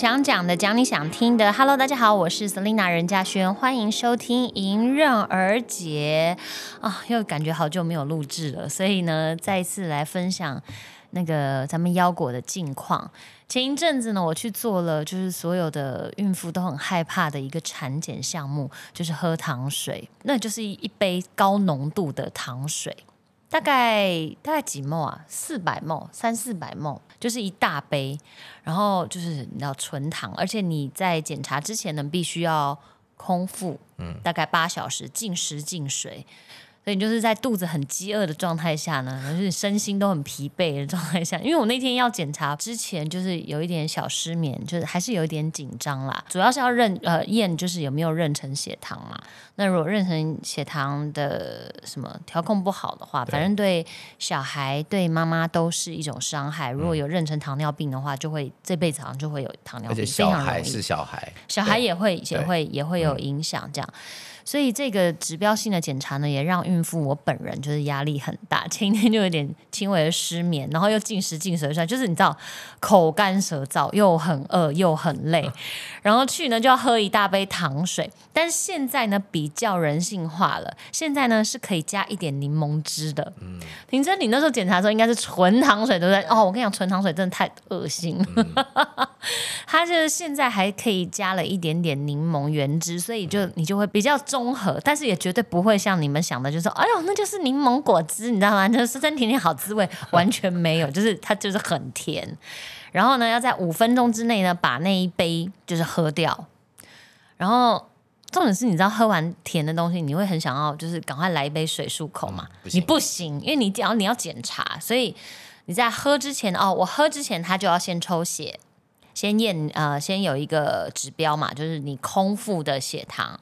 想讲的，讲你想听的。Hello，大家好，我是 Selina 任嘉轩，欢迎收听《迎刃而解》啊，又感觉好久没有录制了，所以呢，再一次来分享那个咱们腰果的近况。前一阵子呢，我去做了，就是所有的孕妇都很害怕的一个产检项目，就是喝糖水，那就是一杯高浓度的糖水。大概大概几沫啊？四百沫，三四百沫，就是一大杯。然后就是你要纯糖，而且你在检查之前呢，必须要空腹，嗯，大概八小时，禁食禁水。所以你就是在肚子很饥饿的状态下呢，就是身心都很疲惫的状态下。因为我那天要检查之前，就是有一点小失眠，就是还是有一点紧张啦。主要是要认呃验，就是有没有妊娠血糖嘛。那如果妊娠血糖的什么调控不好的话，反正对小孩对妈妈都是一种伤害。如果有妊娠糖尿病的话，就会这辈子好像就会有糖尿病，小孩是小孩，小孩也会也会也会有影响这样。所以这个指标性的检查呢，也让孕妇我本人就是压力很大，前一天就有点轻微的失眠，然后又进食进水，就是你知道口干舌燥，又很饿又很累，然后去呢就要喝一大杯糖水。但是现在呢比较人性化了，现在呢是可以加一点柠檬汁的。嗯，婷真，你那时候检查的时候应该是纯糖水，对不对？哦，我跟你讲，纯糖水真的太恶心了。它就是现在还可以加了一点点柠檬原汁，所以就你就会比较重。综合，但是也绝对不会像你们想的，就是哎呦，那就是柠檬果汁，你知道吗？就是酸酸甜甜好滋味，完全没有，就是它就是很甜。然后呢，要在五分钟之内呢，把那一杯就是喝掉。然后重点是，你知道喝完甜的东西，你会很想要就是赶快来一杯水漱口嘛？你不行，因为你只要你要检查，所以你在喝之前哦，我喝之前他就要先抽血，先验呃，先有一个指标嘛，就是你空腹的血糖。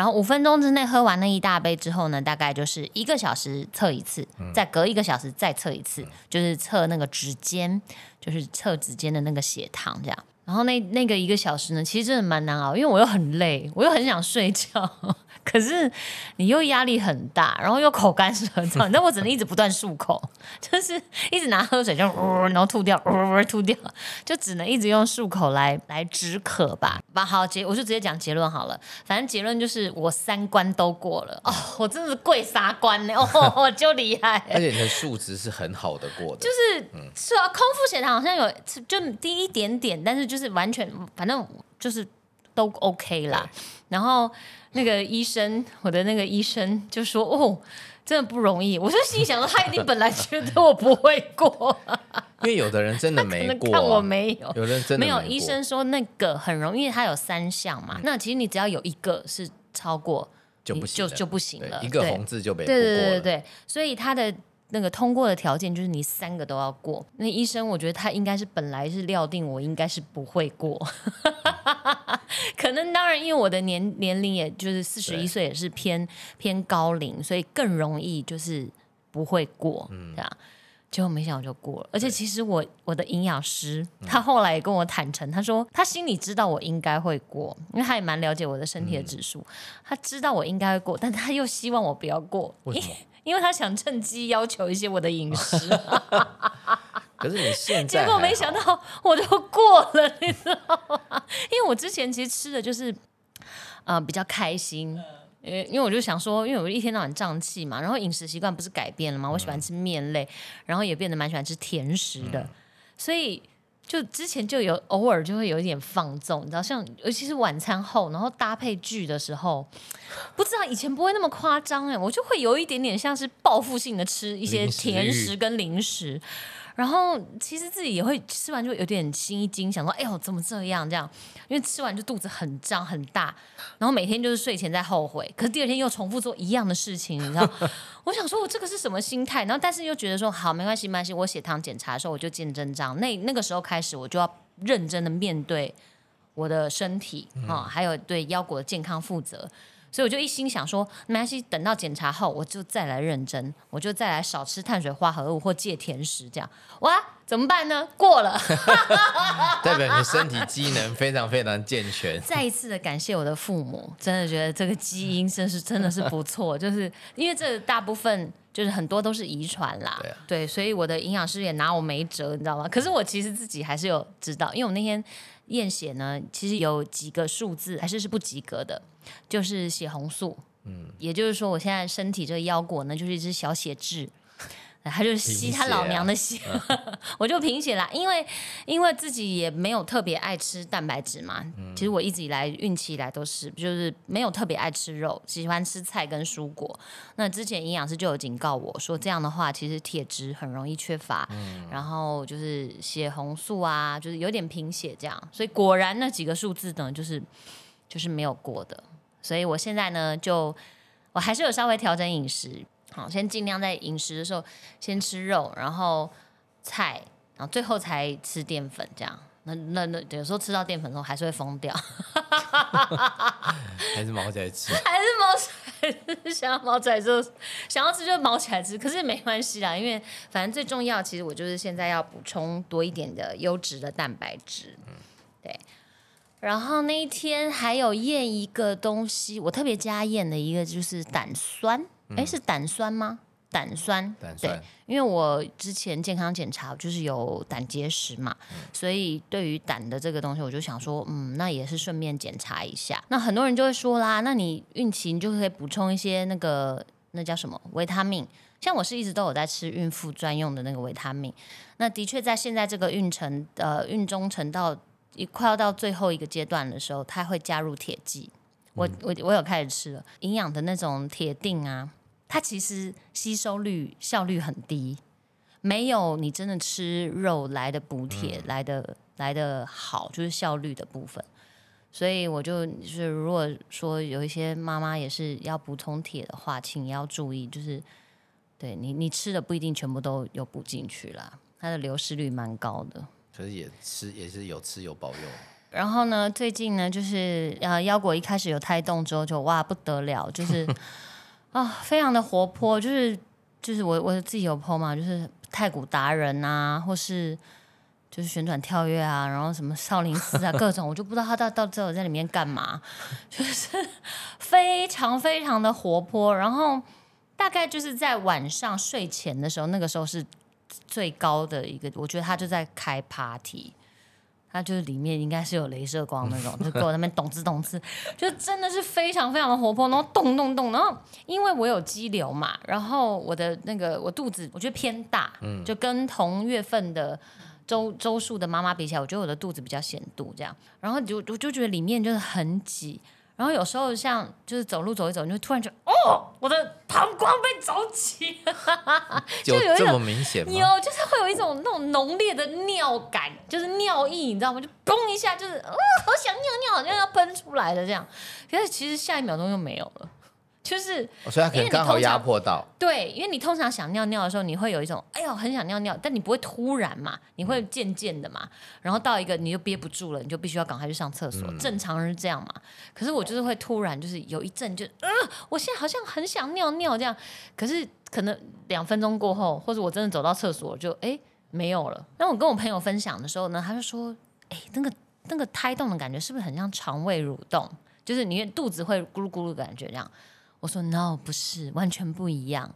然后五分钟之内喝完那一大杯之后呢，大概就是一个小时测一次，再隔一个小时再测一次，就是测那个指尖，就是测指尖的那个血糖这样。然后那那个一个小时呢，其实真的蛮难熬，因为我又很累，我又很想睡觉。可是你又压力很大，然后又口干舌燥，那我只能一直不断漱口，就是一直拿喝水就呜，然后吐掉，呜吐掉，就只能一直用漱口来来止渴吧。把好结，我就直接讲结论好了。反正结论就是我三关都过了哦，我真的是跪杀关呢，哦，就厉害。而且你的数值是很好的过的，就是是啊，空腹血糖好像有就低一点点，但是就是完全反正就是都 OK 啦。然后。那个医生，我的那个医生就说：“哦，真的不容易。”我就心想说：“他一定本来觉得我不会过，因为有的人真的没过，看我没有，有人真的没有。医生说那个很容易，他有三项嘛。那其实你只要有一个是超过，就不就就不行了，一个红字就被对对对对，所以他的。那个通过的条件就是你三个都要过。那医生我觉得他应该是本来是料定我应该是不会过，可能当然因为我的年年龄也就是四十一岁也是偏偏高龄，所以更容易就是不会过这样。结果没想到就过了，而且其实我我的营养师他后来也跟我坦诚，他说他心里知道我应该会过，因为他也蛮了解我的身体的指数，他知道我应该会过，但他又希望我不要过。因为他想趁机要求一些我的饮食 可是你现在结果没想到我都过了，你知道吗？因为我之前其实吃的就是呃比较开心，因为因为我就想说，因为我一天到晚胀气嘛，然后饮食习惯不是改变了吗？我喜欢吃面类，然后也变得蛮喜欢吃甜食的，所以。就之前就有偶尔就会有一点放纵，你知道，像尤其是晚餐后，然后搭配剧的时候，不知道以前不会那么夸张哎，我就会有一点点像是报复性的吃一些甜食跟零食。然后其实自己也会吃完就有点心一惊，想说：“哎呦，怎么这样？这样，因为吃完就肚子很胀很大，然后每天就是睡前在后悔，可是第二天又重复做一样的事情，你知道？我想说，我这个是什么心态？然后但是又觉得说，好，没关系，没关系。我血糖检查的时候我就见真章。那那个时候开始，我就要认真的面对我的身体啊，还有对腰果的健康负责。”所以我就一心想说，没关系，等到检查后我就再来认真，我就再来少吃碳水化合物或戒甜食，这样哇，怎么办呢？过了，代表你身体机能非常非常健全。再一次的感谢我的父母，真的觉得这个基因真是真的是不错，就是因为这大部分就是很多都是遗传啦，对啊对，所以我的营养师也拿我没辙，你知道吗？可是我其实自己还是有知道，因为我那天验血呢，其实有几个数字还是是不及格的，就是血红素，嗯，也就是说我现在身体这个腰果呢，就是一只小血痣。他就吸他老娘的血，我就贫血啦。因为因为自己也没有特别爱吃蛋白质嘛，其实我一直以来孕期以来都是，就是没有特别爱吃肉，喜欢吃菜跟蔬果。那之前营养师就有警告我说，这样的话其实铁质很容易缺乏，然后就是血红素啊，就是有点贫血这样。所以果然那几个数字呢，就是就是没有过的。所以我现在呢，就我还是有稍微调整饮食，好，先尽量在饮食的时候先吃肉，然后菜，然后最后才吃淀粉，这样。那那那有时候吃到淀粉的时候还是会疯掉，还是毛起来吃？还是毛起来，想要毛起来就想要吃就毛起来吃，可是没关系啦，因为反正最重要，其实我就是现在要补充多一点的优质的蛋白质，对。然后那一天还有验一个东西，我特别加验的一个就是胆酸，哎、是胆酸吗？胆酸，对胆酸，因为我之前健康检查就是有胆结石嘛，所以对于胆的这个东西，我就想说，嗯，那也是顺便检查一下。那很多人就会说啦，那你孕期你就可以补充一些那个那叫什么维他命。像我是一直都有在吃孕妇专用的那个维他命，那的确在现在这个孕程呃孕中程到一快要到最后一个阶段的时候，它会加入铁剂。我我我有开始吃了营养的那种铁锭啊，它其实吸收率效率很低，没有你真的吃肉来的补铁、来的来的好，就是效率的部分。所以我就就是如果说有一些妈妈也是要补充铁的话，请要注意，就是对你你吃的不一定全部都有补进去啦，它的流失率蛮高的。可是也吃也是有吃有保佑。然后呢，最近呢，就是呃，腰果一开始有胎动之后就，哇不得了，就是啊、非常的活泼，就是就是我我自己有 PO 嘛，就是太古达人啊，或是就是旋转跳跃啊，然后什么少林寺啊，各种，我就不知道他到到最后在里面干嘛，就是非常非常的活泼，然后大概就是在晚上睡前的时候，那个时候是最高的一个，我觉得他就在开 party。它就是里面应该是有镭射光那种，就给我那边咚滋咚滋，就真的是非常非常的活泼，然后咚咚咚，然后因为我有肌瘤嘛，然后我的那个我肚子我觉得偏大，就跟同月份的周周数的妈妈比起来，我觉得我的肚子比较显肚这样，然后就我就觉得里面就是很挤，然后有时候像就是走路走一走，你就突然觉得哦，我的膀胱被走起了。就有一种这么明显吗？有，就是会有一种那种浓烈的尿感，就是尿意，你知道吗？就嘣一下，就是啊，好想尿尿，好像要喷出来的这样。可是其实下一秒钟又没有了，就是哦所以他可能刚好压迫到，对，因为你通常想尿尿的时候，你会有一种哎呦很想尿尿，但你不会突然嘛，你会渐渐的嘛，然后到一个你就憋不住了，你就必须要赶快去上厕所，正常人是这样嘛。可是我就是会突然就是有一阵就呃，我现在好像很想尿尿这样，可是可能两分钟过后，或者我真的走到厕所就哎没有了。那我跟我朋友分享的时候呢，他就说哎那个那个胎动的感觉是不是很像肠胃蠕动？就是你肚子会咕噜咕噜的感觉这样。我说 no，不是，完全不一样。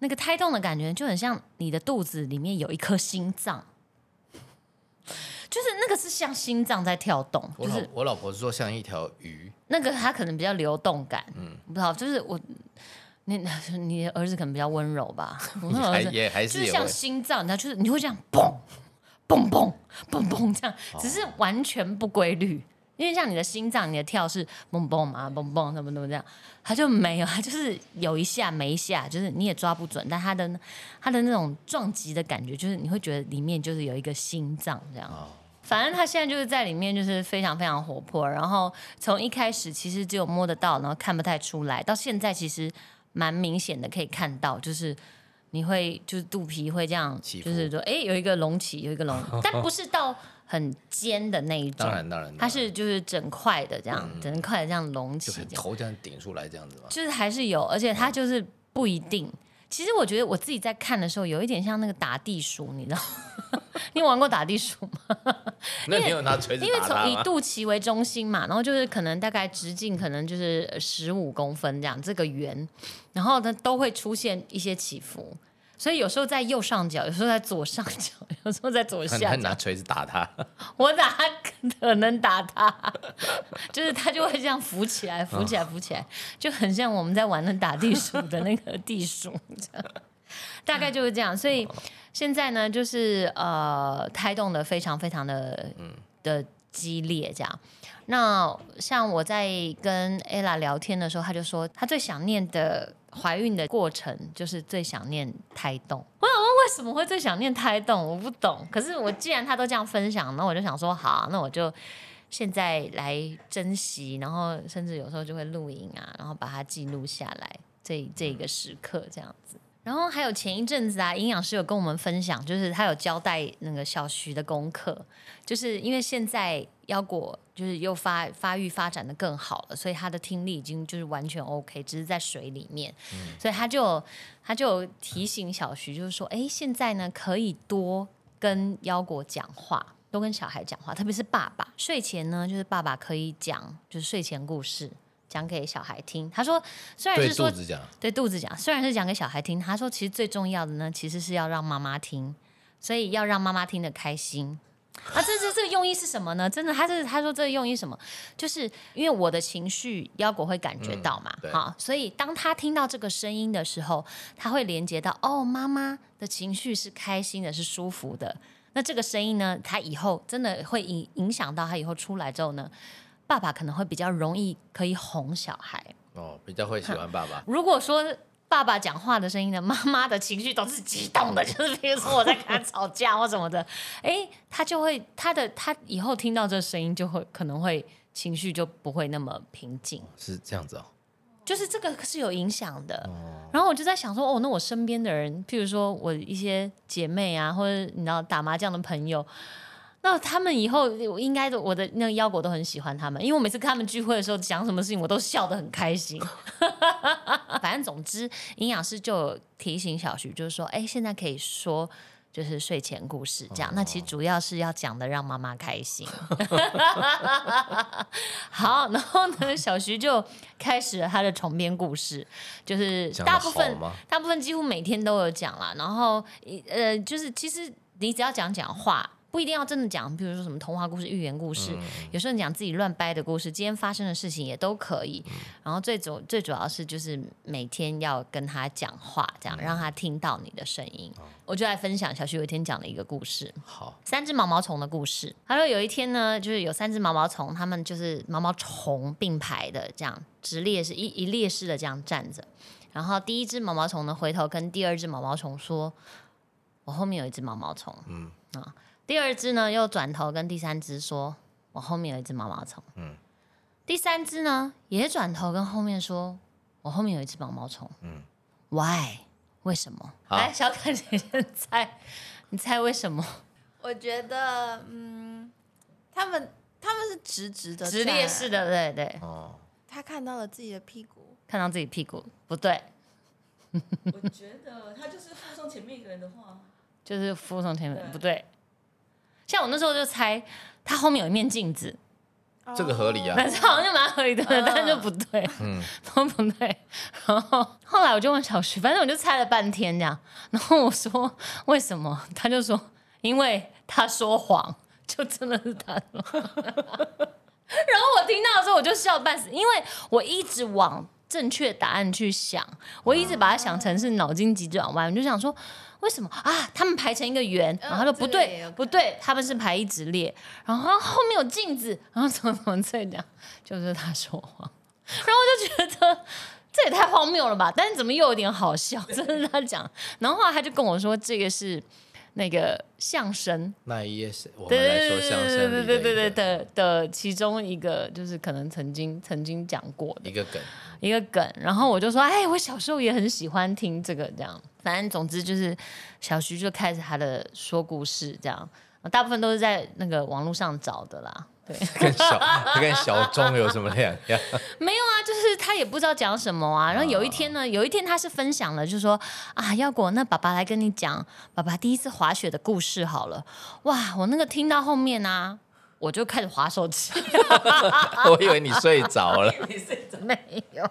那个胎动的感觉就很像你的肚子里面有一颗心脏，就是那个是像心脏在跳动，我老就是我老婆说像一条鱼，那个它可能比较流动感，嗯，不知道，就是我，你 你的儿子可能比较温柔吧，我那儿子也还就是像是有欸心脏，它就是你会这样嘣嘣嘣嘣嘣这样，哦只是完全不规律。因为像你的心脏，你的跳是嘣嘣嘛，嘣嘣什么什么这样，它就没有，它就是有一下没一下，就是你也抓不准，但它的它的那种撞击的感觉，就是你会觉得里面就是有一个心脏这样。哦反正他现在就是在里面，就是非常非常活泼。然后从一开始其实只有摸得到，然后看不太出来，到现在其实蛮明显的可以看到，就是你会就是肚皮会这样，就是说哎有一个隆起，有一个隆，但不是到很尖的那一种，当然当然，它是就是整块的这样，嗯整块的这样隆起头这样顶出来这样子嘛。就是还是有，而且它就是不一定。其实我觉得我自己在看的时候，有一点像那个打地鼠，你知道？你有玩过打地鼠吗？那你有拿锤子因为？从以肚脐为中心嘛，然后就是可能大概直径可能就是十五公分这样这个圆，然后呢都会出现一些起伏，所以有时候在右上角，有时候在左上角，有时候在左下角。他拿锤子打他，我打他可能打他，就是他就会这样浮起来，浮起来，浮起来，就很像我们在玩的打地鼠的那个地鼠，这样 大概就是这样。所以现在呢，就是呃，胎动的非常非常的的激烈，这样。那像我在跟 ella 聊天的时候，她就说她最想念的怀孕的过程，就是最想念胎动。我想问为什么会最想念胎动？我不懂。可是我既然她都这样分享，那我就想说，好，那我就现在来珍惜，然后甚至有时候就会录影啊，然后把它记录下来，这这个时刻这样子。然后还有前一阵子啊，营养师有跟我们分享，就是他有交代那个小徐的功课，就是因为现在腰果就是又发发育发展的更好了，所以他的听力已经就是完全 OK，只是在水里面，所以他就他就提醒小徐，就是说，哎，现在呢可以多跟腰果讲话。多跟小孩讲话，特别是爸爸。睡前呢，就是爸爸可以讲，就是睡前故事，讲给小孩听。他说，虽然是说肚子讲，对肚子讲，虽然是讲给小孩听，他说其实最重要的呢，其实是要让妈妈听，所以要让妈妈听得开心。啊，这这这个用意是什么呢？真的，他是他说这个用意什么？就是因为我的情绪腰果会感觉到嘛，对好，所以当他听到这个声音的时候，他会连接到哦，妈妈的情绪是开心的，是舒服的。那这个声音呢，他以后真的会影影响到他以后出来之后呢，爸爸可能会比较容易可以哄小孩。哦，比较会喜欢爸爸。如果说爸爸讲话的声音呢，妈妈的情绪都是激动的，就是比如说我在跟他吵架或什么的，哎，他就会他的他以后听到这声音就会可能会情绪就不会那么平静，是这样子哦。就是这个是有影响的。然后我就在想说，哦，那我身边的人，譬如说我一些姐妹啊，或者你知道打麻将的朋友。那他们以后我应该的，我的那个腰果都很喜欢他们，因为我每次跟他们聚会的时候讲什么事情，我都笑得很开心。反正总之，营养师就有提醒小徐，就是说，哎，现在可以说就是睡前故事这样。那其实主要是要讲的让妈妈开心。好，然后呢，小徐就开始了他的重编故事，就是大部分大部分几乎每天都有讲啦。然后呃，就是其实你只要讲讲话。不一定要真的讲，比如说什么童话故事、寓言故事，有时候你讲自己乱掰的故事，今天发生的事情也都可以。然后最主最主要是就是每天要跟他讲话，这样让他听到你的声音。我就来分享小徐有一天讲的一个故事。好，三只毛毛虫的故事。他说有一天呢，就是有三只毛毛虫，他们就是毛毛虫并排的这样直列是一一列式的这样站着。然后第一只毛毛虫呢回头跟第二只毛毛虫说：“我后面有一只毛毛虫。”嗯啊，第二只呢又转头跟第三只说：“我后面有一只毛毛虫。”嗯，第三只呢也转头跟后面说：“我后面有一只毛毛虫。”嗯，Why？为什么？来，小凯姐先猜，你猜为什么？我觉得，嗯，他们他们是直直的，直列式，的，对对，哦，他看到了自己的屁股，看到自己屁股不对，我觉得他就是附送前面一个人的话，就是附送前面对不对。像我那时候就猜他后面有一面镜子，这个合理啊。但是好像就蛮合理的，嗯但是就不对，嗯，都不对。然后后来我就问小徐，反正我就猜了半天这样。然后我说为什么？他就说因为他说谎，就真的是他说谎。然后我听到的时候我就笑半死，因为我一直往正确答案去想，我一直把它想成是脑筋急转弯，我就想说。为什么啊？他们排成一个圆，然后他说不对不对，他们是排一直列，然后后面有镜子，然后怎么怎么这样，就是他说谎，然后我就觉得这也太荒谬了吧！但是怎么又有点好笑？真的是他讲，然后后来他就跟我说，这个是那个相声，那一页是我们对来说相声对对对的的其中一个，就是可能曾经曾经讲过的一个梗，一个梗，然后我就说，哎，我小时候也很喜欢听这个，这样，反正总之就是小徐就开始他的说故事，这样，大部分都是在那个网络上找的啦，对，跟小跟小钟有什么两样？没有啊，就是他也不知道讲什么啊。然后有一天呢，有一天他是分享了，就说啊，要果那爸爸来跟你讲爸爸第一次滑雪的故事好了。哇，我那个听到后面啊，我就开始划手机，我以为你睡着了你睡着没有，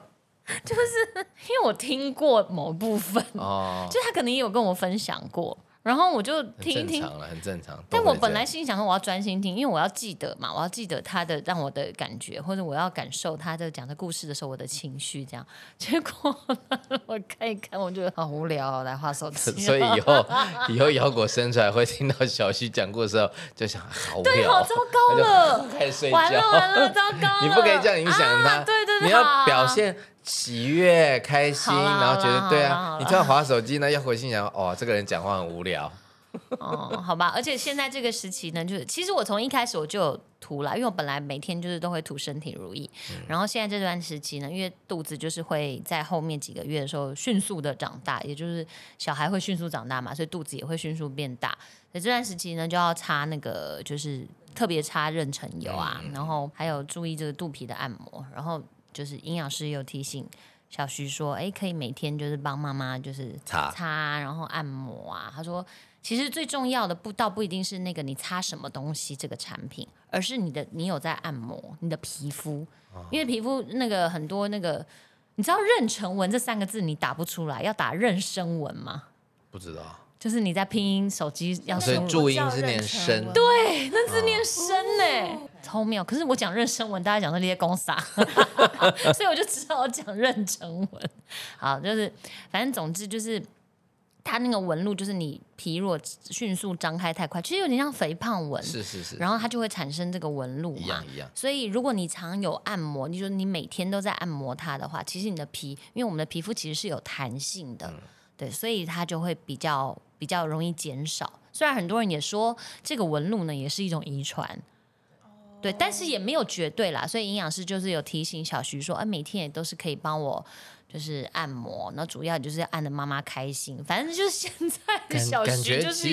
就是因为我听过某部分，哦，就他可能也有跟我分享过，然后我就很听一听。很正常。但我本来心里想说，我要专心听，因为我要记得嘛，我要记得他的让我的感觉，或者我要感受他的讲的故事的时候我的情绪，这样。结果 我看一看，我觉得好无聊、哦，来画手机。所以以后 以后摇果生出来会听到小徐讲故事的时候，就想好无，聊哦，好糟糕了，开始睡完了觉。完了，糟糕了！你不可以这样影响他，啊对对对，你要表。现喜悦、开心，然后觉得对啊，你这样划手机呢，要回心想，哦，这个人讲话很无聊，哦，好吧，而且现在这个时期呢，就是其实我从一开始我就有涂了，因为我本来每天就是都会涂身体如意，然后现在这段时期呢，因为肚子就是会在后面几个月的时候迅速的长大，也就是小孩会迅速长大嘛，所以肚子也会迅速变大，所以这段时期呢就要擦那个就是特别擦妊娠油啊，然后还有注意这个肚皮的按摩，然后就是营养师有提醒。小徐说：“哎，可以每天就是帮妈妈就是擦。擦，然后按摩啊。”他说：“其实最重要的不倒不一定是那个你擦什么东西这个产品，而是你的你有在按摩你的皮肤，因为皮肤那个很多那个，你知道妊娠纹这三个字你打不出来，要打妊娠纹吗？不知道，就是你在拼音手机要输入所以注音是念生，对，那字念生呢，超妙。可是我讲妊娠纹，大家讲说那些公傻，所以我就只好讲妊娠纹。好，就是反正总之就是。它那个纹路就是你皮如果迅速张开太快，其实有点像肥胖纹，是是是，然后它就会产生这个纹路嘛一样。一样，所以如果你常有按摩，你说你每天都在按摩它的话，其实你的皮，因为我们的皮肤其实是有弹性的，对，所以它就会比较比较容易减少。虽然很多人也说这个纹路呢也是一种遗传，对，但是也没有绝对啦。所以营养师就是有提醒小徐说，哎、每天也都是可以帮我就是按摩，那主要就是按的妈妈开心。反正就是现在的小徐就是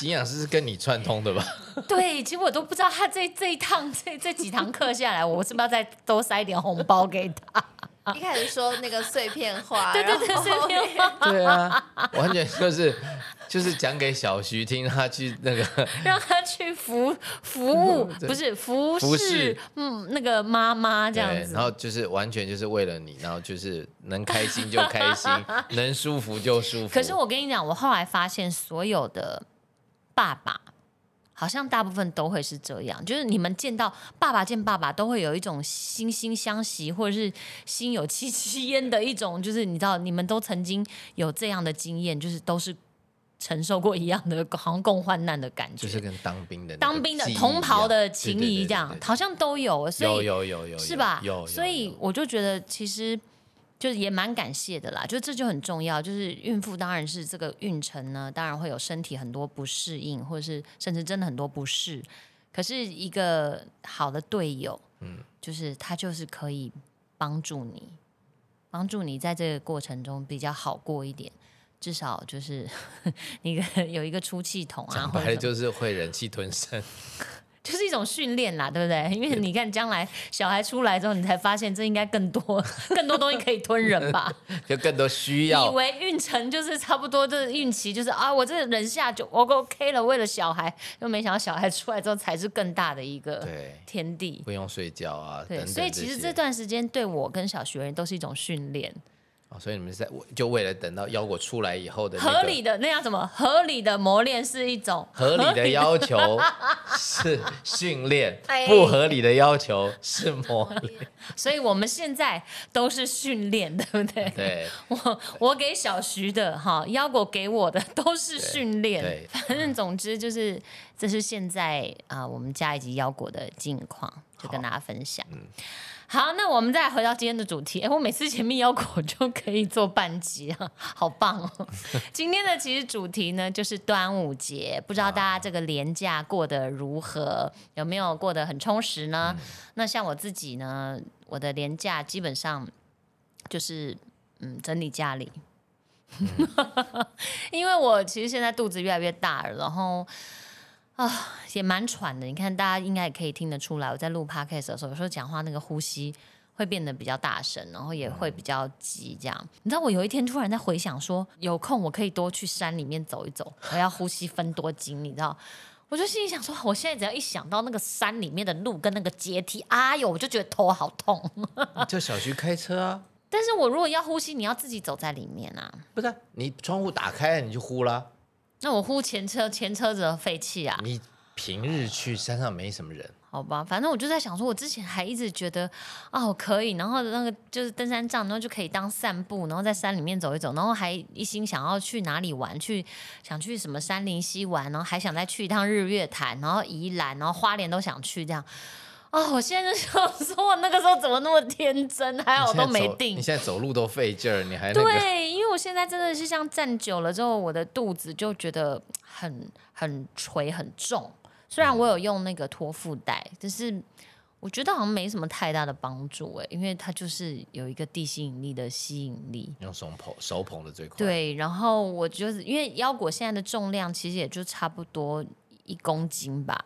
营养师是跟你串通的吧？对，其实我都不知道他这这一趟这这几堂课下来，我是不是要再多塞一点红包给他？一开始说那个碎片化，对对对，碎片化，对啊，完全就是就是讲给小徐听，他去那个 让他去服服务，不是服服侍侍，嗯，那个妈妈这样对，子然。后就是完全就是为了你，然后就是能开心就开心，能舒服就舒服。可是我跟你讲，我后来发现，所有的爸爸好像大部分都会是这样，就是你们见到爸爸见爸爸，都会有一种惺惺相惜，或者是心有戚戚焉的一种，就是你知道，你们都曾经有这样的经验，就是都是承受过一样的，好像共患难的感觉。就是跟当兵的当兵的同袍的情谊，这样好像都有，所以有有有有是吧？有，有所以我就觉得其实就是也蛮感谢的啦，就这就很重要。就是孕妇当然是这个孕程呢，当然会有身体很多不适应，或者是甚至真的很多不适。可是一个好的队友，嗯，就是他就是可以帮助你，帮助你在这个过程中比较好过一点。至少就是 你个 有一个出气筒啊，讲或者什么白就是会忍气吞声，就是一种训练啦，对不对？因为你看将来小孩出来之后，你才发现这应该更多更多东西可以吞人吧？就更多需要以。为孕程就是差不多，就是孕期就是啊，我这忍下就 O OK 了，为了小孩，又没想到小孩出来之后才是更大的一个对，天地。不用睡觉啊，对，等所以其实这段时间对我跟小学员都是一种训练，哦所以你们是在就为了等到腰果出来以后的那个合理的那样什么？合理的磨练是一种合理的要求 是训练哎，不合理的要求是磨练。所以我们现在都是训练，对不对？对我我给小徐的哈，腰果给我的都是训练。对，反正总之就是，这是现在啊、我们家以及腰果的近况，就跟大家分享。好，那我们再回到今天的主题。哎，我每次前面腰果就可以做半集啊，好棒哦！今天的其实主题呢就是端午节，不知道大家这个连假过得如何，有没有过得很充实呢？那像我自己呢，我的连假基本上就是嗯整理家里，因为我其实现在肚子越来越大了，然后也蛮喘的。你看，大家应该也可以听得出来，我在录 podcast 的时候，有时候讲话那个呼吸会变得比较大声，然后也会比较急。这样，你知道，我有一天突然在回想说，有空我可以多去山里面走一走，我要呼吸分多精，你知道。我就心里想说，我现在只要一想到那个山里面的路跟那个阶梯，哎呦，我就觉得头好痛。你叫小徐开车啊，但是我如果要呼吸，你要自己走在里面啊。不是啊、你窗户打开你就呼啦。那我呼前车前车子的废气啊，你平日去山上没什么人，好吧，反正我就在想说，我之前还一直觉得哦可以，然后那个就是登山杖，然后就可以当散步，然后在山里面走一走，然后还一心想要去哪里玩，去想去什么山林溪玩，然后还想再去一趟日月潭，然后宜兰，然后花莲都想去这样。哦，我现在就想说，我那个时候怎么那么天真？还好我都没定你。现在走路都费劲儿，你还那个对，因为我现在真的是像站久了之后，我的肚子就觉得很很垂很重。虽然我有用那个托腹带，但是我觉得好像没什么太大的帮助哎，因为它就是有一个地心引力的吸引力。用手捧手捧的最快。，对，然后我就是因为腰果现在的重量其实也就差不多一公斤吧，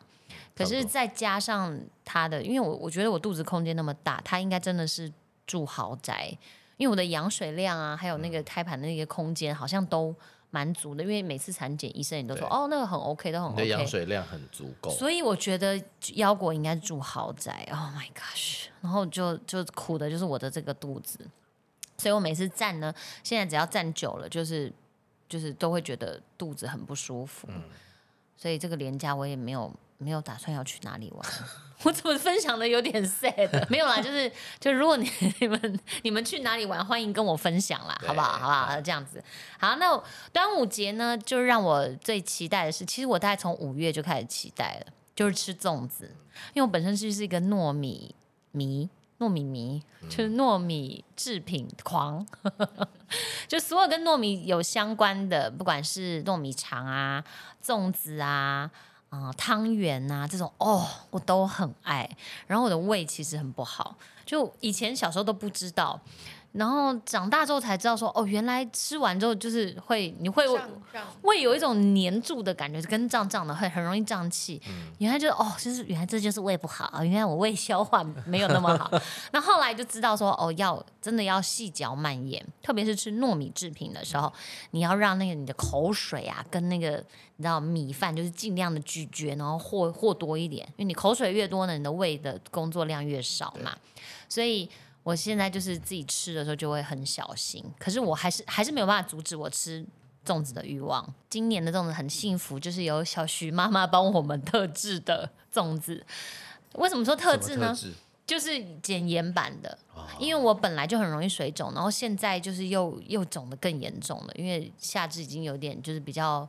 可是再加上他的，因为我我觉得我肚子空间那么大，他应该真的是住豪宅，因为我的羊水量啊，还有那个胎盘的那个空间好像都蛮足的，因为每次产检医生也都说哦那个很 OK，都很你的羊。水量很足够。所以我觉得腰果应该是住豪宅，Oh my gosh！然后就就苦的就是我的这个肚子，所以我每次站呢，现在只要站久了，就是就是都会觉得肚子很不舒服。所以这个廉价我也没有没有打算要去哪里玩。我怎么分享的有点 sad？没有啦，就是就如果你 你们你们去哪里玩，欢迎跟我分享啦，好不好？好不好？这样子。好，那端午节呢，就让我最期待的是，其实我大概从五月就开始期待了，就是吃粽子，因为我本身就是一个糯米迷。糯米迷就是糯米制品狂，就所有跟糯米有相关的，不管是糯米肠啊、粽子啊、啊、汤圆啊这种，哦，我都很爱。然后我的胃其实很不好，就以前小时候都不知道，然后长大之后才知道说，哦，原来吃完之后就是会，你会胀胀会有一种黏住的感觉，跟胀胀的，会很容易胀气。嗯原来就是哦，就是原来这就是胃不好，原来我胃消化没有那么好。那后来就知道说，哦，要真的要细嚼慢咽，特别是吃糯米制品的时候，你要让那个你的口水啊，跟那个你知道米饭就是尽量的咀嚼，然后或或多一点，因为你口水越多呢，你的胃的工作量越少嘛。所以我现在就是自己吃的时候就会很小心，可是我还是还是没有办法阻止我吃粽子的欲望。今年的粽子很幸福，就是有小徐妈妈帮我们特制的粽子。为什么说特制呢？就是减盐版的，哦因为我本来就很容易水肿，然后现在就是又又肿的更严重了，因为下肢已经有点就是比较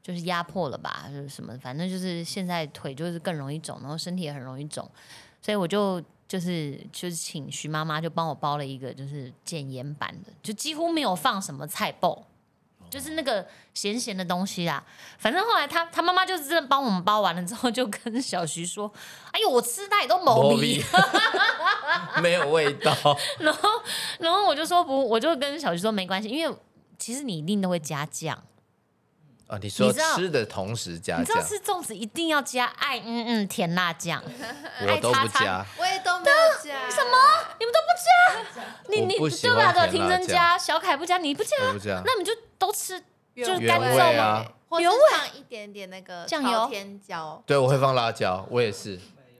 就是压迫了吧，就是什么，反正就是现在腿就是更容易肿，然后身体也很容易肿，所以我就就是就是请徐妈妈就帮我包了一个就是减盐版的，就几乎没有放什么菜爆。就是那个咸咸的东西啦，反正后来他他妈妈就是真的帮我们包完了之后，就跟小徐说：“哎呦，我吃那也都毛鼻毛鼻。没有味道。然后，然后我就说不，我就跟小徐说没关系，因为其实你一定都会加酱，啊，你说你知道吃的同时加你知道酱，吃粽子一定要加爱嗯嗯甜辣酱，我都不爱擦擦加。我也都没有加什么，你们都不加，你我你不喜欢对吧？对，甜辣庭真加，小凯不加，你不加，我不加。那你们就都吃就是原味干燥啊吗？或是原味放一点点那个酱油朝天椒，对，我会放辣椒，我也是，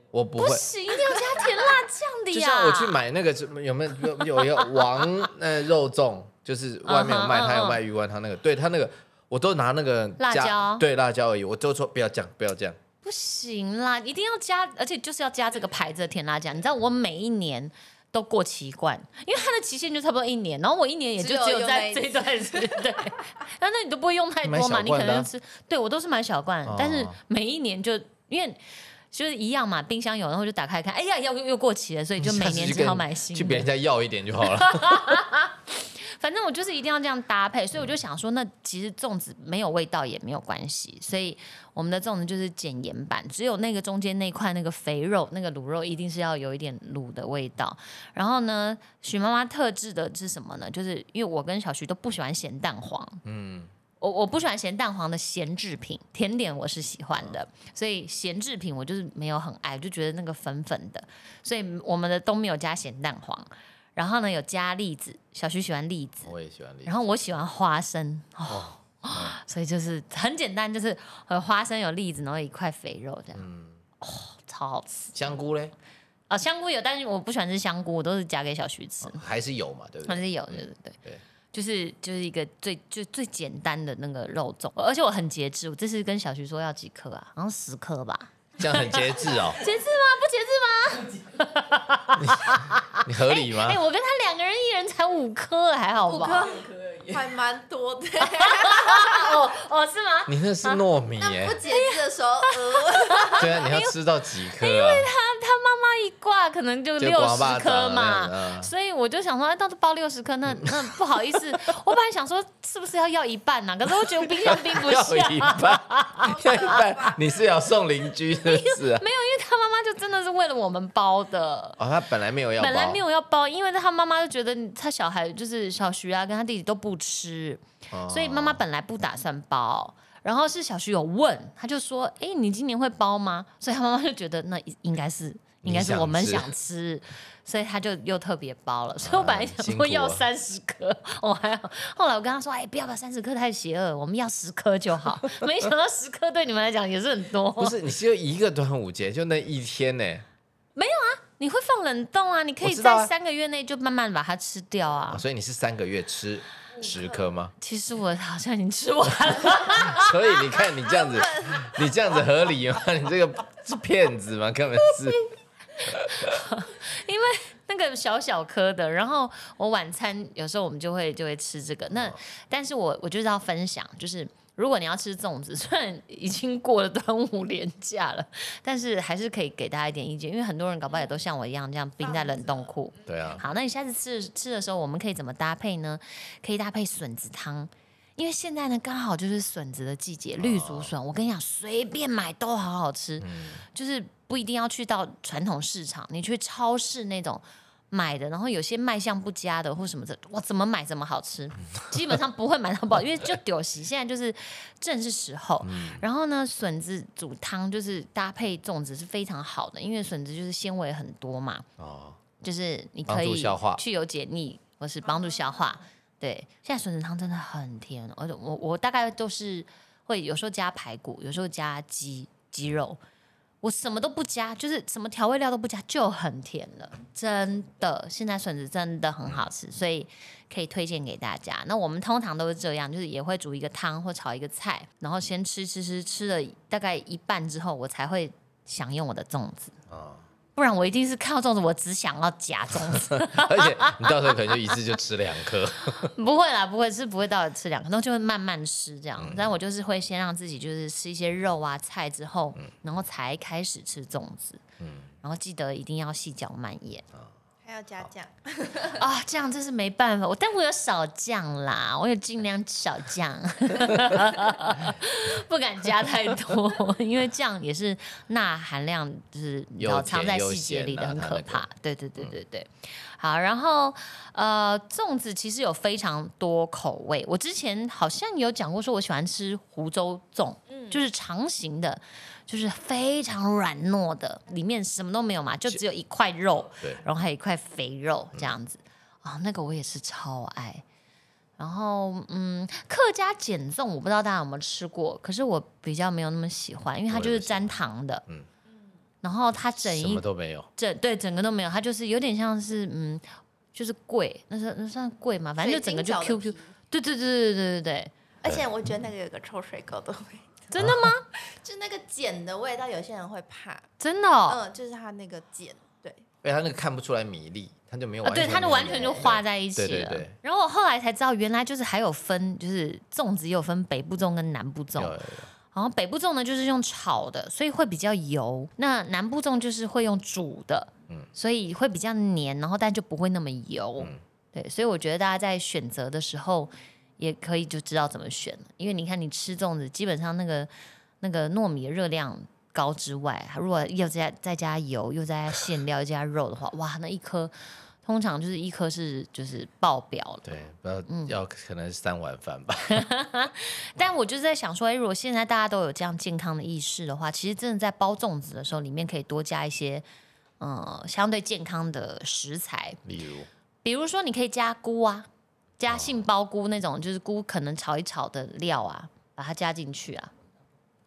我不会。不行，一定要加甜辣酱的呀。就像我去买那个有没有有有有王那肉粽，就是外面有卖，嗯哼他有卖鱼丸汤那个，对他那个我都拿那个辣椒对辣椒而已，我就说不要酱，不要酱。不行啦，一定要加，而且就是要加这个牌子的甜辣酱。你知道我每一年都过期罐，因为它的期限就差不多一年，然后我一年也就 只有在这一段时间，对。那那你都不会用太多嘛？你可能吃，对我都是买小罐，哦但是每一年就因为。就是一样嘛，冰箱有，然后就打开看，哎呀，要又又过期了，所以就每年只好买新的。去别人家要一点就好了。反正我就是一定要这样搭配，所以我就想说，那其实粽子没有味道也没有关系，所以我们的粽子就是减盐版，只有那个中间那块那个肥肉，那个卤肉一定是要有一点卤的味道。然后呢，许妈妈特制的是什么呢？就是因为我跟小徐都不喜欢咸蛋黄，嗯，我我不喜欢咸蛋黄的咸制品，甜点我是喜欢的，所以咸制品我就是没有很爱，就觉得那个粉粉的，所以我们的都没有加咸蛋黄。然后呢，有加栗子，小徐喜欢栗子，我也喜欢栗子。然后我喜欢花生哦，所以就是很简单，就是有花生有栗子，然后一块肥肉这样，哦，超好吃。香菇嘞，啊，香菇有，但是我不喜欢吃香菇，我都是夹给小徐吃，还是有嘛，对不对？还是有，对对对对。就是就是一个最就最简单的那个肉粽，而且我很节制，我这次跟小徐说要几颗啊，好像十颗吧。这样很节制哦，节制吗？不节制吗？你合理吗哎、？我跟他两个人一人才五颗，还好吧？五颗还蛮多的。哦哦，是吗？你那是糯米那耶不，节制的时候，呃，对啊，你要吃到几颗啊？他他妈妈一挂可能就就六刮巴十颗那样嘛，嗯所以我就想说，哎，到时候包六十颗，那那不好意思，我本来想说是不是要要一半呢、可是我觉得我冰箱冰不要下，一半，要一半，你是要送邻居是不是啊？没有，因为他妈妈就真的是为了我们包的。哦，他本来没有要包，本来没有要包，因为他妈妈就觉得他小孩就是小徐啊，跟他弟弟都不吃，哦，所以妈妈本来不打算包。然后是小徐有问，他就说：“哎，你今年会包吗？”所以他妈妈就觉得那应该是应该是我们你想想吃，所以他就又特别包了。所以我本来想说要三十颗，我还好。后来我跟他说：“哎，不要吧，三十颗太邪恶，我们要十颗就好。”没想到十颗对你们来讲也是很多。不是，你只有一个端午节，就那一天呢。你会放冷冻啊？你可以在三个月内就慢慢把它吃掉啊哦。所以你是三个月吃十颗吗？其实我好像已经吃完了。所以你看你这样子，你这样子合理吗？你这个是骗子吗？根本是。因为那个小小颗的，然后我晚餐有时候我们就会就会吃这个。那但是我我就是要分享，就是如果你要吃粽子，虽然已经过了端午连假了，但是还是可以给大家一点意见，因为很多人搞不好也都像我一样这样冰在冷冻库。对啊，好，那你下次吃吃的时候，我们可以怎么搭配呢？可以搭配笋子汤，因为现在呢刚好就是笋子的季节，绿竹笋，我跟你讲，随便买都好好吃，就是不一定要去到传统市场，你去超市那种。买的，然后有些卖相不佳的或什么的，我怎么买怎么好吃，基本上不会买到不好，因为就丢席。现在就是正是时候，然后呢，笋子煮汤就是搭配粽子是非常好的，因为笋子就是纤维很多嘛，哦，就是你可以去油解腻，或是帮助消化。对，现在笋子汤真的很甜，而且我我大概都是会有时候加排骨，有时候加鸡鸡肉，我什么都不加，就是什么调味料都不加，就很甜了，真的。现在笋子真的很好吃，所以可以推荐给大家。那我们通常都是这样，就是也会煮一个汤或炒一个菜，然后先吃吃吃吃了大概一半之后，我才会享用我的粽子。哦不然我一定是看到粽子，我只想要夹粽子。而且你到时候可能就一次就吃两颗。不会啦，不会是不会到吃两颗，那就会慢慢吃这样。但我就是会先让自己就是吃一些肉啊菜之后，然后才开始吃粽子。嗯然后记得一定要细嚼慢咽还要加酱，啊，这样这是没办法。我但我有少酱啦，我有尽量少酱，不敢加太多，因为酱也是钠含量就是藏在细节里的，很可怕。对对对对对。好，然后呃，粽子其实有非常多口味。我之前好像有讲过，说我喜欢吃湖州粽，就是长形的，就是非常软糯的，里面什么都没有嘛，就只有一块肉，对然后还有一块肥肉这样子。啊、那个我也是超爱。然后，嗯，客家碱粽我不知道大家有没有吃过，可是我比较没有那么喜欢，因为它就是沾糖的，嗯。然后它整什一么都没有，整对整个都没有，它就是有点像是嗯，就是贵，那是那算贵嘛，反正就整个就 Q 的 Q，皮。对对对对对对对，而且我觉得那个有个臭水沟的味道，真的吗？就那个碱的味道，有些人会怕。真的哦，嗯，就是它那个碱，对，因为它那个看不出来米粒，它就没有啊，对，它就完全就化在一起了。对对对然后我后来才知道，原来就是还有分，就是粽子也有分北部粽跟南部粽有。有有然后北部粽呢就是用炒的，所以会比较油；那南部粽就是会用煮的，嗯所以会比较黏，然后但就不会那么油。嗯对，所以我觉得大家在选择的时候也可以就知道怎么选了，因为你看你吃粽子，基本上那个那个糯米的热量高之外，如果又加再加油，又再加馅料，又加肉的话，哇，那一颗通常就是一颗是就是爆表了。对，不要嗯要可能是三碗饭吧。但我就是在想说，哎，如果现在大家都有这样健康的意识的话，其实真的在包粽子的时候，里面可以多加一些呃相对健康的食材，例如，比如说你可以加菇啊，加杏鲍菇那种，就是菇可能炒一炒的料啊，把它加进去啊。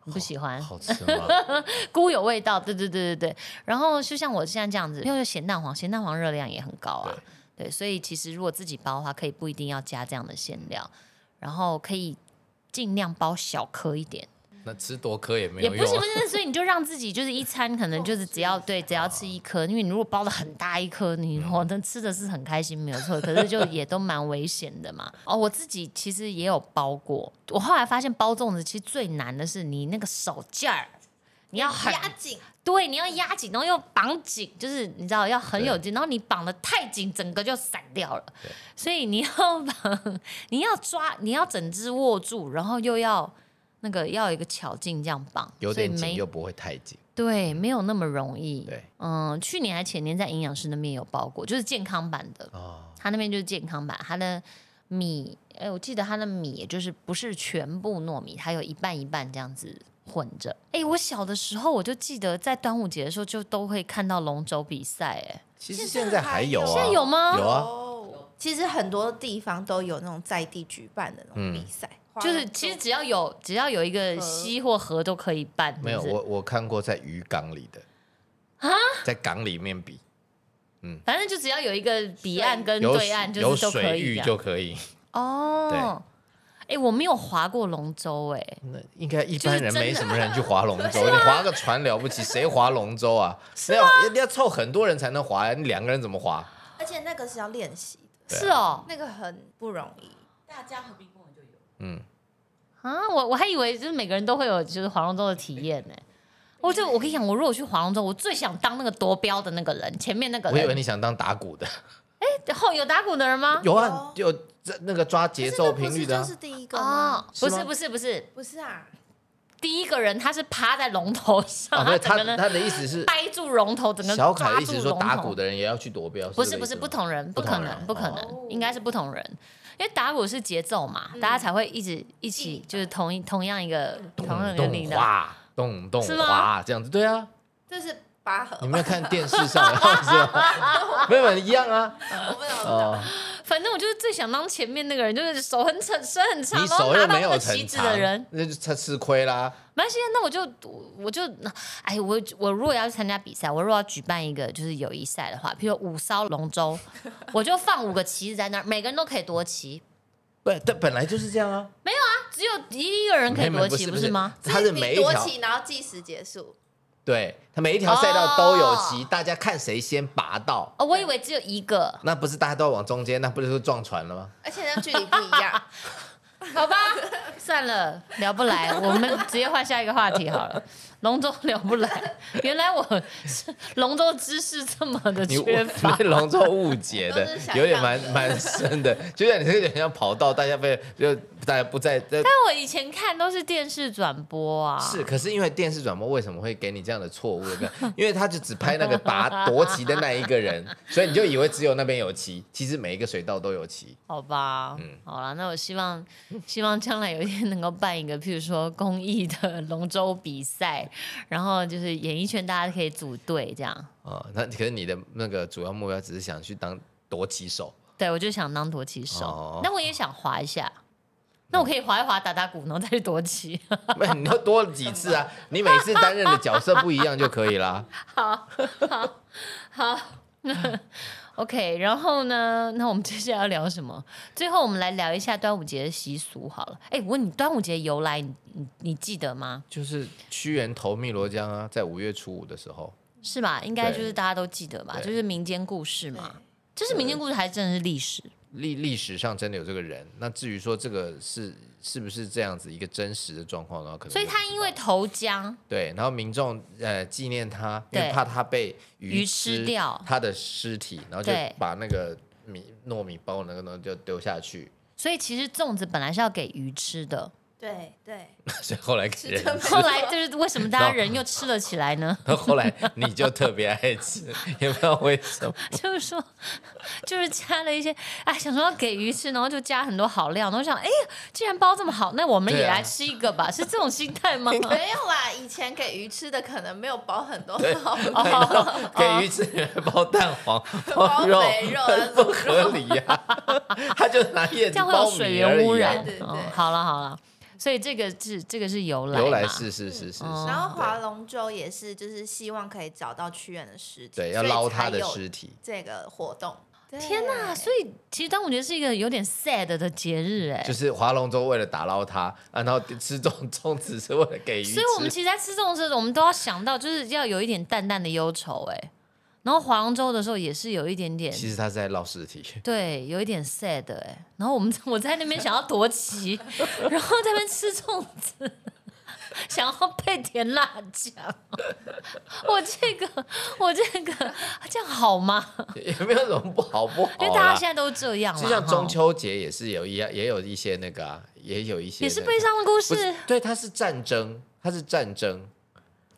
不喜欢好吃吗？菇有味道，对对对对对。然后就像我现在这样子，因为咸蛋黄，咸蛋黄热量也很高啊，对，所以其实如果自己包的话，可以不一定要加这样的馅料，然后可以尽量包小颗一点。那吃多颗也没有用啊。不是不是，所以你就让自己就是一餐可能就是只要对只要吃一颗，因为你如果包的很大一颗，你我能吃的是很开心没有错，可是就也都蛮危险的嘛。哦，我自己其实也有包过，我后来发现包粽子其实最难的是你那个手劲儿。你要很压紧，对，你要压紧，然后又绑紧，就是你知道要很有劲，然后你绑的太紧，整个就散掉了。所以你要绑，你要抓，你要整只握住，然后又要那个要有一个巧劲这样绑，有点紧所以没又不会太紧。对，没有那么容易。对，嗯，去年还前年在营养师那边有包过，就是健康版的，哦，他那边就是健康版，他的米，哎，我记得他的米就是不是全部糯米，它有一半一半这样子混着。哎，我小的时候我就记得在端午节的时候就都会看到龙舟比赛，哎，其实现在还有啊，现在有吗有啊，哦，其实很多地方都有那种在地举办的那种比赛，就是其实只要有只要有一个溪或河都可以办，没有我我看过在渔港里的啊在港里面比，嗯反正就只要有一个彼岸跟有对岸，就有是都可水域就可以。哦。哎，我没有划过龙舟，哎，那应该一般人没什么人去划龙 舟，你划个船了不起，谁划龙舟啊？那要要凑很多人才能划呀，你两个人怎么划？而且那个是要练习的，是哦，那个很不容易。大家河滨公园就有。嗯，啊，我我还以为就是每个人都会有就是划龙舟的体验呢。我就我跟你讲，我如果去划龙舟，我最想当那个夺标的那个人，前面那个我以为。你想当打鼓的，哎后有打鼓的人吗？有啊，有这那个抓节奏频率的啊是是就是第一个不是不是不是，不是啊，第一个人他是趴在龙头上，哦，他整个他的意思是，掰住龙头，整个小凯抓的意思是说打鼓的人也要去夺标，不是不是不同人，不可能不可哦能，应该是不同人。因为打鼓是节奏嘛，大家才会一直一起，就是同一同样一个同样一个领动的。哗动动是吗？哗这样子，对啊，这是拔河吧，你没有看电视上的样子吗？没有没有一样啊，我不知反正我就是最想当前面那个人，就是手很长、手很长，你然后拿到那个旗子的人。，那就他吃亏啦。没关系，那我就我就哎，我我如果要去参加比赛，我如果要举办一个就是友谊赛的话，譬如五艘龙舟，我就放五个旗子在那儿，每个人都可以夺旗，不，但本来就是这样啊，没有啊只有一个人可以没有夺旗，不是不是是吗？他是每一条，夺旗，然后计时结束。对，它每一条赛道都有哦旗，大家看谁先拔到。哦，我以为只有一个，那不是大家都要往中间，那不就是撞船了吗？而且那距离不一样，好吧，算了，聊不来，我们直接换下一个话题好了。龙舟聊不来，原来我是龙舟知识这么的缺乏。被龙舟误解的有点蛮蛮深的，就像你这个有点像跑道，大家被就大家不在。在但我以前看都是电视转播啊，是，可是因为电视转播为什么会给你这样的错误的？因为他就只拍那个拔夺旗的那一个人，所以你就以为只有那边有旗，其实每一个水道都有旗。好吧，嗯好了，那我希望希望将来有一天能够办一个，譬如说公益的龙舟比赛，然后就是演艺圈大家可以组队这样。啊、那可是你的那个主要目标只是想去当夺旗手，对，我就想当夺旗手，哦那我也想滑一下。那我可以滑一滑，打打鼓，然后再去夺旗。不你要多了几次啊？你每次担任的角色不一样就可以啦。好 ，OK，然后呢？那我们接下来要聊什么？最后我们来聊一下端午节的习俗好了。哎，我问你，端午节由来，你你你记得吗？就是屈原投汨罗江啊，在五月初五的时候，是吧？应该就是大家都记得吧？就是民间故事嘛。这是民间故事，还是真的是历史？历历史上真的有这个人。那至于说这个是是不是这样子一个真实的状况呢？可能所以他因为投江，对，然后民众呃纪念他，因为怕他被鱼鱼吃掉他的尸体，然后就把那个米糯米包那个东西就丢下去。所以其实粽子本来是要给鱼吃的。对对，所以 后来给人吃。后来就是为什么大家人又吃了起来呢？然后后来你就特别爱吃，也不知道为什么。就是说，就是加了一些，哎，想说要给鱼吃，然后就加很多好料，然后想，哎呀，既然包这么好，那我们也来吃一个吧，是这种心态吗？没有啦，以前给鱼吃的可能没有包很多对好然后给鱼吃包蛋黄、包肉，肥肉很不合理呀、他就拿叶子这样会有包水米而已、啊。源污染。对对对。哦好了好了，所以这个是这个是由来嘛，由来是是是是然后划龙舟也是，就是希望可以找到屈原的尸体，对，要捞他的尸体。这个活动。天哪！所以其实端午节是一个有点 sad 的节日，哎，就是划龙舟为了打捞他，啊然后吃粽 粽子是为了给鱼。所以我们其实，在吃这种时候，我们都要想到，就是要有一点淡淡的忧愁，哎。然后黄州的时候也是有一点点，其实他是在闹尸体。对，有一点 sad 哎。然后我们我在那边想要夺旗，然后在那边吃粽子，想要配甜辣酱。我这个我这个这样好吗？也没有什么不好不好因为大家啦现在都这样了，就像中秋节也是有一样，也有一些那个啊，也有一些、也是悲。伤的故事。，对，它是战争，它是战争，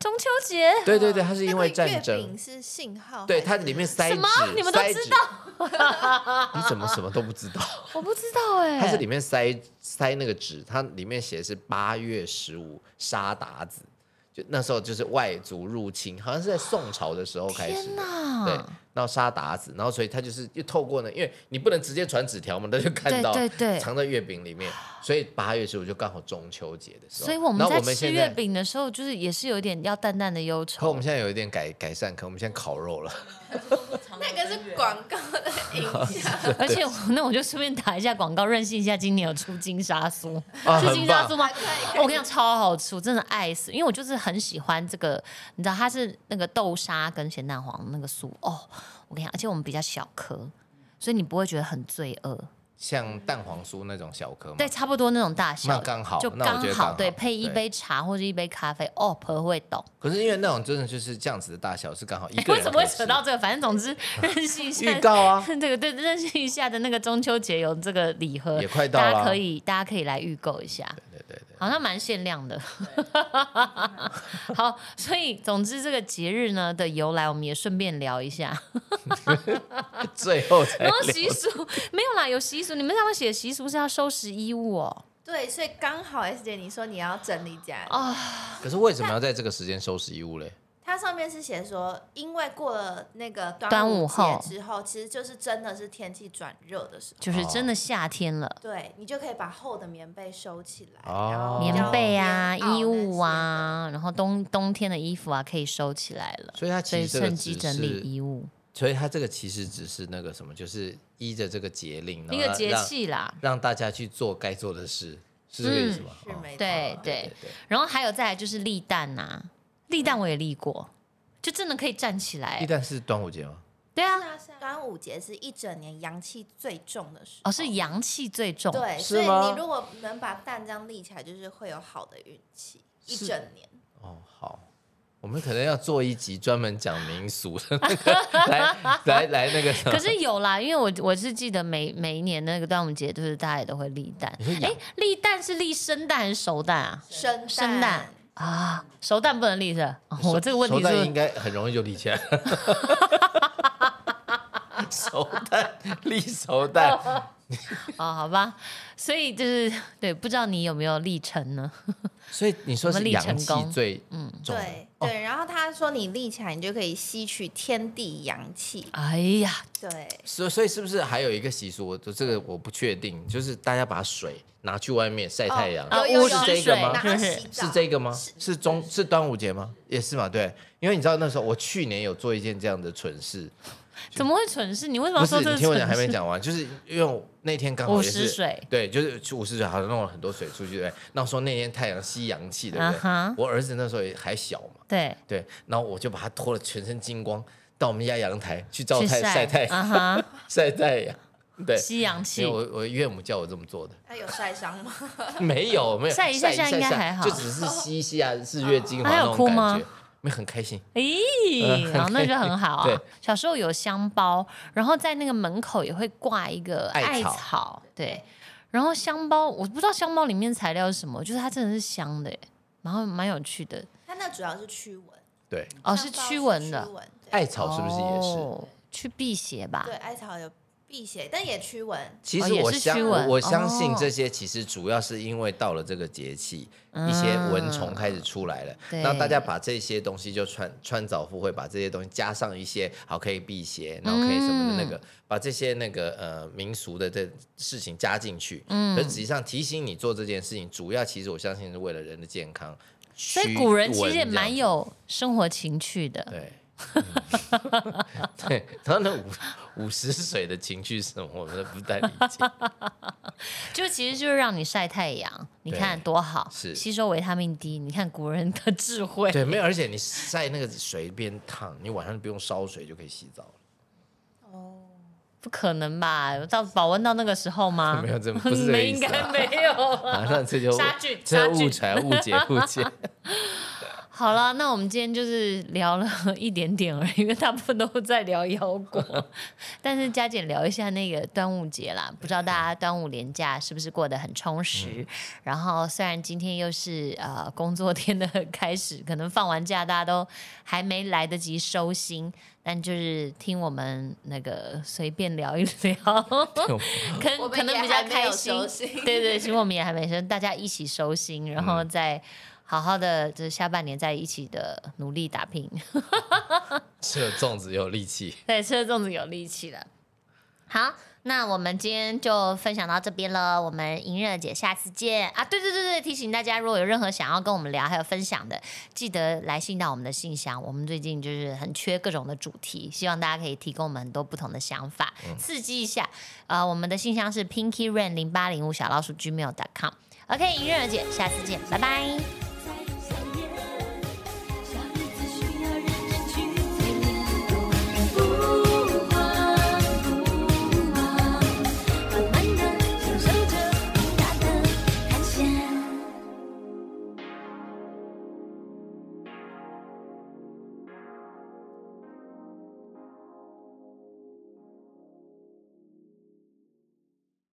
中秋节？对对对，它是因为战争饼，是信号，对，它里面塞纸什么，你们都知道？你怎么什么都不知道？我不知道哎，它是里面塞塞那个纸，它里面写的是八月十五杀鞑子，就那时候就是外族入侵，好像是在宋朝的时候开始天。哪，对，然后杀达子，然后所以他就是又透过呢，因为你不能直接传纸条嘛，他就看到对对对藏在月饼里面，所以八月十五就刚好中秋节的时候，所以我们在吃月饼的时候，就是也是有一点要淡淡的忧愁可我们。现在有一点改改善，可我们现在烤肉了，那个是广告的影响。而且我那我就顺便打一下广告，任性一下，今年有出金沙酥，啊是金沙酥吗？我跟你讲超好吃，我真的爱死，因为我就是很喜欢这个，你知道它是那个豆沙跟咸蛋黄那个酥哦，我跟你讲，而且我们比较小颗，所以你不会觉得很罪恶，像蛋黄酥那种小颗吗，对，差不多那种大小，那刚好就刚好对，配一杯茶或者一杯咖啡，哦，婆会懂。可是因为那种真的就是这样子的大小是刚好一哎个为什么会扯到这个？反正总之，任性一下预告啊？这 个对任性一下的那个中秋节有这个礼盒，也快到了啊大家可以大家可以来预购一下，对对对，好像蛮限量的。好，所以总之这个节日呢的由来，我们也顺便聊一下。最后才然后聊习俗没有啦，有习俗，你们上面写习俗是要收拾衣物哦。对，所以刚好 S 姐你说你要整理家里，哦，可是为什么要在这个时间收拾衣物嘞？它上面是写说，因为过了那个端端午节之后，其实就是真的是天气转热的时候，就是真的夏天了。对你就可以把厚的棉被收起来，哦然后棉被啊、衣物啊，然后冬冬天的衣服啊，可以收起来了，所以它实趁机整理衣物，所以它这个其实只是那个什么，就是依着这个节令，然一个节气啦。让大家去做该做的事，是这个意思吗？哦是没错对对对，对，然后还有再来就是立蛋呐、立蛋我也立过，就真的可以站起来立。蛋是端午节吗？对啊，端午节是一整年阳气最重的时候，哦，是阳气最重。对，所以吗你如果能把蛋这样立起来，就是会有好的运气一是整年。哦，好，我们可能要做一集专门讲民俗的那个，来来来那个什么。可是有啦，因为我我是记得每每一年那个端午节，就是大家也都会立蛋你说。养哎，立蛋是立生蛋还是熟蛋啊？生生蛋啊，熟蛋不能立是我这个问题是熟蛋应该很容易就立起来。熟蛋立熟蛋，哦，好吧，所以就是对，不知道你有没有立成呢？所以你说立是阳气成功最重的对对，然后他说你立起来，你就可以吸取天地阳气。哎呀，对，所以所以是不是还有一个习俗？我这个我不确定，就是大家把水拿去外面晒太阳，啊有有有午时水这个吗 是这个吗？是中是端午节吗？也是嘛？对，因为你知道那时候我去年有做一件这样的蠢事，怎么会蠢事？你为什么不说这是是你听我讲？还没讲完，就是因为我那天刚好午也是水对，就是去五十水，好像弄了很多水出去，对不对？那我说那天太阳吸阳气，对不对？我儿子那时候也还小嘛，对，对，然后我就把他脱了全身金光，到我们家阳台去照去太晒太阳，啊哈，晒太阳，对。吸阳因气为。我我岳母叫我这么做的，他有晒伤吗？没有没有晒一下下应该还好就只是吸一吸啊日月精华还有那种感哭吗觉，没很开心。咦，然后那就很好啊对。小时候有香包，然后在那个门口也会挂一个艾草艾草，对。然后香包，我不知道香包里面材料是什么，就是它真的是香的耶，然后蛮有趣的。它那主要是驱蚊，对，哦，是驱蚊的驱，蚊艾草是不是也是？哦去辟邪吧？对，艾草有辟邪，但也驱蚊。其实我相、我相信哦这些其实主要是因为到了这个节气，一些蚊虫开始出来了，那大家把这些东西就穿穿早服会，把这些东西加上一些好可以辟邪，然后可以什么的那个，嗯把这些那个呃民俗的这事情加进去。嗯可是实际上提醒你做这件事情，主要其实我相信是为了人的健康。所以古人其实也蛮有生活情趣的。对。嗯 对，他那五五十岁的情绪是什么，我们都不太理解。就其实就是让你晒太阳，你看多好，是吸收维他命 D。你看古人的智慧，对，没有，而且你晒那个水边烫，你晚上不用烧水就可以洗澡了。不可能吧？到保温到那个时候吗？没有这不是这你个们应该意思啊没有啊。马上这就杀菌这误传误解误解。好了，那我们今天就是聊了一点点而已，因为大部分都在聊腰果，但是加减聊一下那个端午节啦。不知道大家端午连假是不是过得很充实？然后虽然今天又是呃工作天的开始，可能放完假大家都还没来得及收心，但就是听我们那个随便聊一聊，可能可能比较开。心对对，其实我们也还没收，大家一起收心，然后再好好的，就是下半年在一起的努力打拼。吃了粽子有力气。对，吃了粽子有力气了。好，那我们今天就分享到这边了。我们迎热姐下次见啊！对对对对，提醒大家，如果有任何想要跟我们聊还有分享的，记得来信到我们的信箱。我们最近就是很缺各种的主题，希望大家可以提供我们很多不同的想法，刺激一下。呃，我们的信箱是 pinky rain 零八零五小老鼠 gmail.com。OK，迎刃而解，下次见，拜拜。